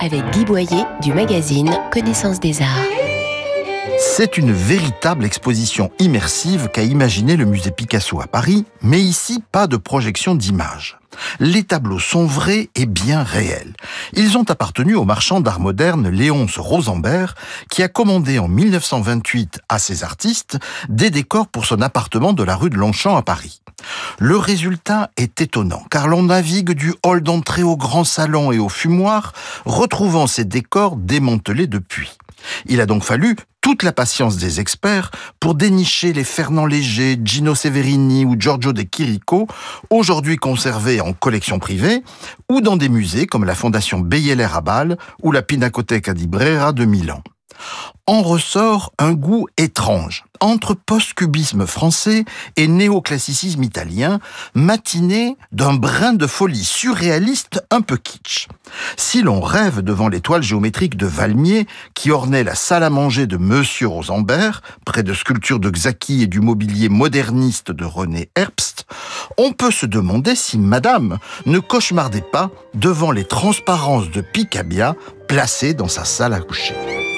Avec Guy Boyer du magazine Connaissance des Arts. C'est une véritable exposition immersive qu'a imaginé le musée Picasso à Paris, mais ici pas de projection d'images. Les tableaux sont vrais et bien réels. Ils ont appartenu au marchand d'art moderne Léonce Rosenberg, qui a commandé en 1928 à ses artistes des décors pour son appartement de la rue de Longchamp à Paris. Le résultat est étonnant, car l'on navigue du hall d'entrée au grand salon et au fumoir, retrouvant ces décors démantelés depuis. Il a donc fallu toute la patience des experts pour dénicher les Fernand Léger, Gino Severini ou Giorgio De Chirico, aujourd'hui conservés en collection privée, ou dans des musées comme la Fondation Beyeler à Bâle ou la Pinacoteca di Brera de Milan en ressort un goût étrange, entre post-cubisme français et néoclassicisme italien, matiné d'un brin de folie surréaliste un peu kitsch. Si l'on rêve devant l'étoile géométrique de Valmier, qui ornait la salle à manger de Monsieur Rosenberg, près de sculptures de Xaki et du mobilier moderniste de René Herbst, on peut se demander si Madame ne cauchemardait pas devant les transparences de Picabia placées dans sa salle à coucher.